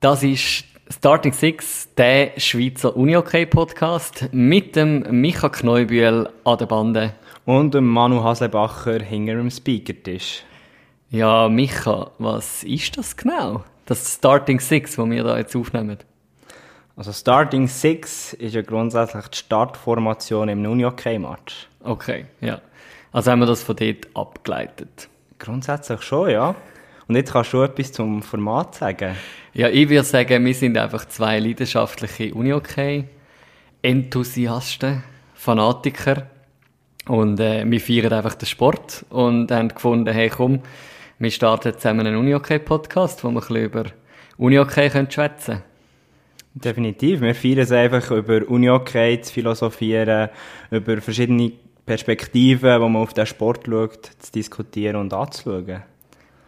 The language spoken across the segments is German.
Das ist Starting Six, der Schweizer Uni-OK-Podcast mit dem Micha Kneubühl an der Bande. Und dem Manu Haslebacher hinter dem Speakertisch. Ja, Micha, was ist das genau? Das Starting Six, das wir da jetzt aufnehmen? Also Starting Six ist ja grundsätzlich die Startformation im Uni-OK-Match. Okay, ja. Also haben wir das von dort abgeleitet? Grundsätzlich schon, ja. Und jetzt kannst du etwas zum Format sagen. Ja, ich würde sagen, wir sind einfach zwei leidenschaftliche Uni-OK-Enthusiasten, Fanatiker. Und äh, wir feiern einfach den Sport und haben gefunden, hey komm, wir starten zusammen einen Uni-OK-Podcast, wo wir ein bisschen über Uni-OK schwätzen können. Definitiv. Wir feiern es einfach, über Uni-OK zu philosophieren, über verschiedene Perspektiven, wo man auf den Sport schaut, zu diskutieren und anzuschauen.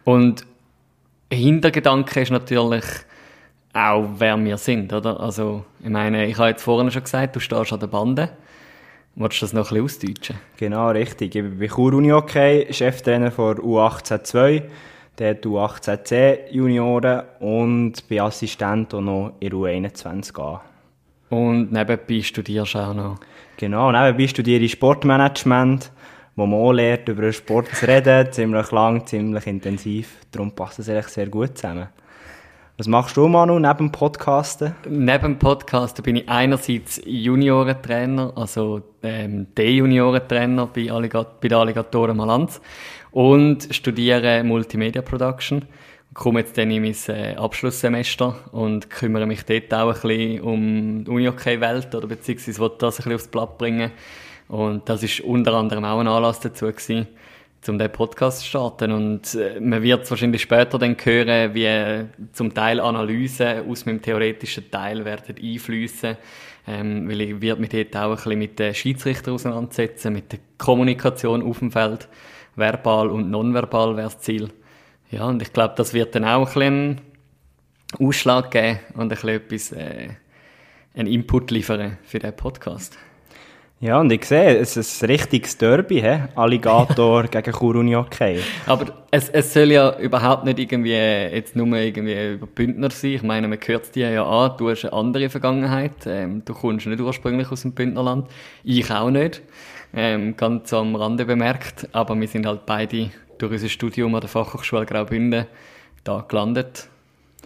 Und Hintergedanke ist natürlich auch, wer wir sind, oder? Also, ich meine, ich habe jetzt vorhin schon gesagt, du stehst an der Bande. Wolltest du das noch ein bisschen ausdeutschen? Genau, richtig. Ich bin Chur Uni Hockey, Cheftrainer von U182, der U18C Junioren und bin Assistent auch noch in U21A. Und nebenbei studierst du auch noch? Genau, nebenbei studiere ich Sportmanagement wo man auch lernt, über Sport zu reden, ziemlich lang, ziemlich intensiv. Darum passt es eigentlich sehr gut zusammen. Was machst du, Manu, neben dem Podcasten? Neben dem Podcasten bin ich einerseits Juniorentrainer, also ähm, D-Juniorentrainer bei, bei den Alligatoren Malanz und studiere Multimedia Production. Ich komme jetzt dann in mein äh, Abschlusssemester und kümmere mich dort auch ein bisschen um die Uni-OK-Welt oder beziehungsweise will das ein bisschen aufs Blatt bringen und das ist unter anderem auch ein Anlass dazu gewesen, um diesen Podcast zu starten. Und äh, man wird wahrscheinlich später dann hören, wie äh, zum Teil Analysen aus meinem theoretischen Teil werden einfließen. Ähm, weil ich werde mich dort auch ein bisschen mit den Schiedsrichtern auseinandersetzen, mit der Kommunikation auf dem Feld. Verbal und nonverbal wäre das Ziel. Ja, und ich glaube, das wird dann auch ein bisschen Ausschlag geben und ein bisschen etwas, äh, einen Input liefern für diesen Podcast. Ja, und ich sehe, es ist ein richtiges Derby, he? Alligator gegen Kuruni Hockey. Aber es, es soll ja überhaupt nicht irgendwie jetzt nur irgendwie über Bündner sein. Ich meine, man hört dir ja an, du hast eine andere Vergangenheit. Ähm, du kommst nicht ursprünglich aus dem Bündnerland. Ich auch nicht. Ähm, ganz am Rande bemerkt. Aber wir sind halt beide durch unser Studium an der Fachhochschule Graubünden da gelandet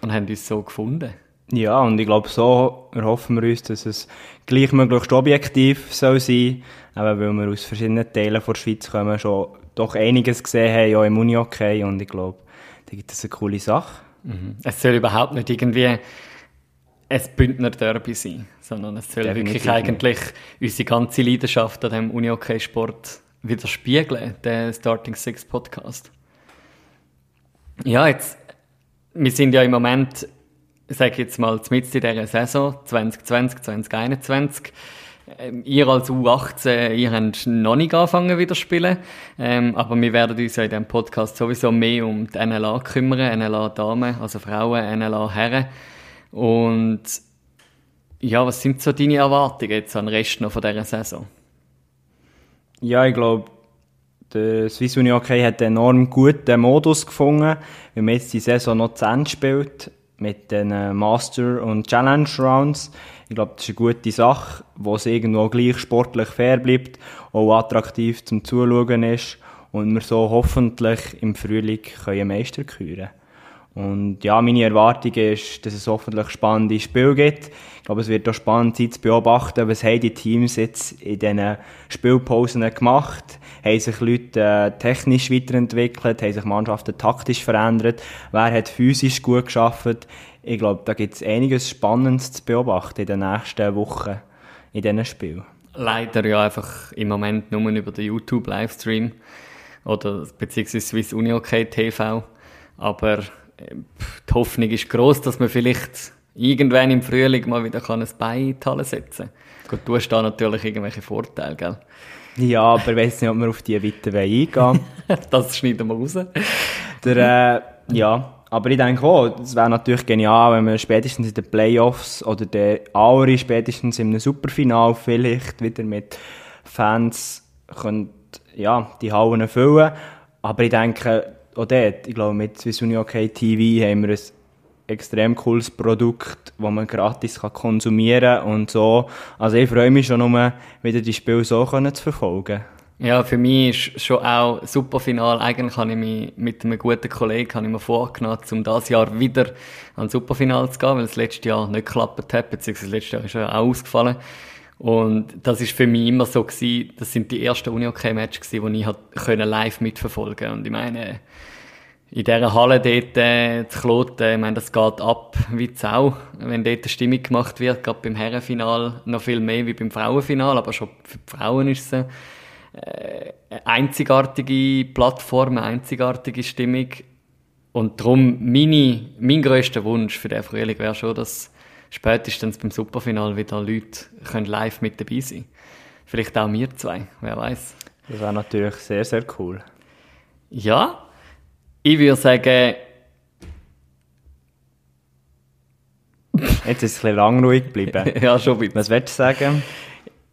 und haben uns so gefunden. Ja, und ich glaube, so erhoffen wir uns, dass es gleichmöglichst objektiv soll sein soll, weil wir aus verschiedenen Teilen der Schweiz kommen, schon doch einiges gesehen haben, ja im Uni-Hockey, und ich glaube, da gibt es eine coole Sache. Mhm. Es soll überhaupt nicht irgendwie ein Bündner Derby sein, sondern es soll Definitiv wirklich eigentlich unsere ganze Leidenschaft an dem Uni-Hockey-Sport widerspiegeln, der Starting Six Podcast. Ja, jetzt, wir sind ja im Moment sage jetzt mal, mit in dieser Saison 2020, 2021, ähm, ihr als U18, ihr habt noch nicht angefangen wieder zu spielen, ähm, aber wir werden uns ja in diesem Podcast sowieso mehr um die NLA kümmern, NLA Damen, also Frauen, NLA Herren. Und ja, was sind so deine Erwartungen jetzt an den Rest noch von dieser Saison? Ja, ich glaube, der Swiss Uni Hockey hat einen enorm guten Modus gefunden, wie man jetzt die Saison noch zu Ende spielt mit den äh, Master- und Challenge-Rounds. Ich glaube, das ist eine gute Sache, wo es irgendwo gleich sportlich fair bleibt, auch attraktiv zum Zuschauen ist und wir so hoffentlich im Frühling einen Meister küren und ja, meine Erwartung ist, dass es hoffentlich spannende Spiele gibt. Ich glaube, es wird auch spannend sein zu beobachten, was haben die Teams jetzt in diesen Spielpausen gemacht. Haben sich Leute äh, technisch weiterentwickelt, haben sich Mannschaften taktisch verändert, wer hat physisch gut geschafft. Ich glaube, da gibt es einiges Spannendes zu beobachten in den nächsten Wochen in diesen Spielen. Leider ja einfach im Moment nur über den YouTube-Livestream oder beziehungsweise Swiss Uni TV. Aber die Hoffnung ist groß, dass man vielleicht irgendwann im Frühling mal wieder ein Bein in die Halle setzen kann. Gut, du hast da natürlich irgendwelche Vorteile, gell? Ja, aber ich weiss nicht, ob wir auf die weiter eingehen Das schneiden wir raus. Der, äh, ja, aber ich denke auch, es wäre natürlich genial, wenn wir spätestens in den Playoffs oder der Auri spätestens in einem Superfinal vielleicht wieder mit Fans können, ja, die Hallen füllen. Aber ich denke, auch dort, ich glaube, mit Swiss Uni OK TV haben wir ein extrem cooles Produkt, das man gratis kann konsumieren kann und so. Also ich freue mich schon nur, wieder die Spiele so zu verfolgen. Ja, für mich ist schon auch super Final. Eigentlich habe ich mich mit einem guten Kollegen habe ich mir vorgenommen, um dieses Jahr wieder an Superfinal zu gehen, weil es letztes Jahr nicht geklappt hat, beziehungsweise letztes Jahr ist ja auch ausgefallen. Und das ist für mich immer so gewesen, das sind die ersten Uni-OK-Matches gewesen, die ich hat können live mitverfolgen Und ich meine, in dieser Halle dort, äh, zu Kloten, ich meine, das geht ab wie Sau, wenn dort eine Stimmung gemacht wird, gerade beim Herrenfinal noch viel mehr wie beim Frauenfinal, aber schon für die Frauen ist es äh, eine einzigartige Plattform, eine einzigartige Stimmung. Und darum, meine, mein grösster Wunsch für den Frühling wäre schon, dass spätestens beim Superfinal wieder Leute können live mit dabei sein Vielleicht auch wir zwei, wer weiß. Das wäre natürlich sehr, sehr cool. Ja, ich würde sagen... Jetzt ist es ein bisschen langruhig geblieben. ja, schon bitte. Was willst du sagen?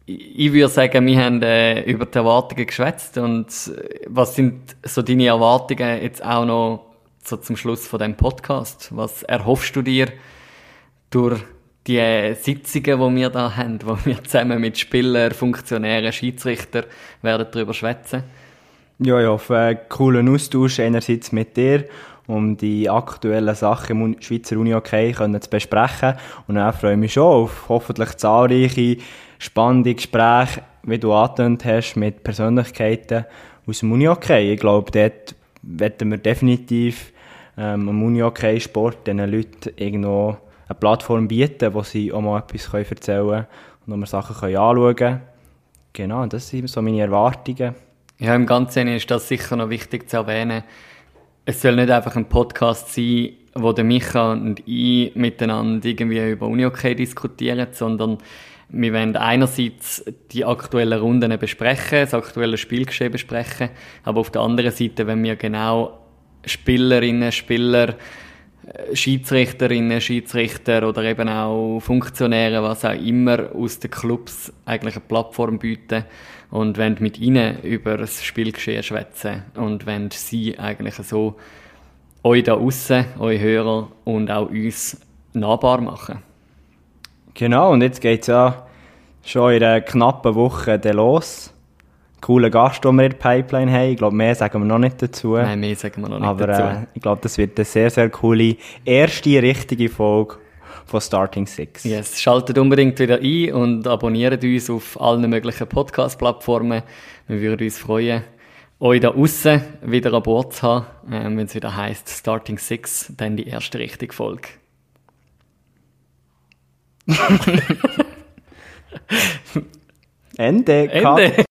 ich würde sagen, wir haben äh, über die Erwartungen geschwätzt und äh, was sind so deine Erwartungen jetzt auch noch so zum Schluss von dem Podcast? Was erhoffst du dir durch die äh, Sitzungen, die wir da haben, wo wir zusammen mit Spielern, Funktionären, Schiedsrichter werden darüber schwätzen? Ja, ja, auf einen coolen Austausch einerseits mit dir, um die aktuellen Sachen im Schweizer Uni okay zu besprechen. Und dann freue ich mich schon auf hoffentlich zahlreiche spannende Gespräche, wie du angetönt hast, mit Persönlichkeiten aus dem Uni-Hockey. Ich glaube, dort werden wir definitiv ähm, am Uni-Hockey-Sport diesen Leuten irgendwo eine Plattform bieten, wo sie auch mal etwas erzählen können und wo wir Sachen können anschauen können. Genau, das sind so meine Erwartungen. Ja, im Ganzen ist das sicher noch wichtig zu erwähnen. Es soll nicht einfach ein Podcast sein, wo der Micha und ich miteinander irgendwie über Uni-Hockey diskutieren, sondern wir wollen einerseits die aktuellen Runden besprechen, das aktuelle Spielgeschehen besprechen, aber auf der anderen Seite, wenn wir genau Spielerinnen, Spieler, Schiedsrichterinnen, Schiedsrichter oder eben auch Funktionäre, was auch immer, aus den Clubs eigentlich eine Plattform bieten und wollen mit ihnen über das Spielgeschehen schwätzen und wollen sie eigentlich so euch da aussen, euch Hörer und auch uns nahbar machen. Genau, und jetzt geht es ja schon in einer knappen Woche los. Cooler Gast, den wir in der Pipeline haben. Ich glaube, mehr sagen wir noch nicht dazu. Nein, mehr sagen wir noch nicht Aber, dazu. Aber äh, ich glaube, das wird eine sehr, sehr coole erste richtige Folge von Starting Six. Yes, schaltet unbedingt wieder ein und abonniert uns auf allen möglichen Podcast-Plattformen. Wir würden uns freuen, euch da außen wieder an Bord zu haben, äh, wenn es wieder heißt Starting Six, dann die erste richtige Folge. Ende. Ende.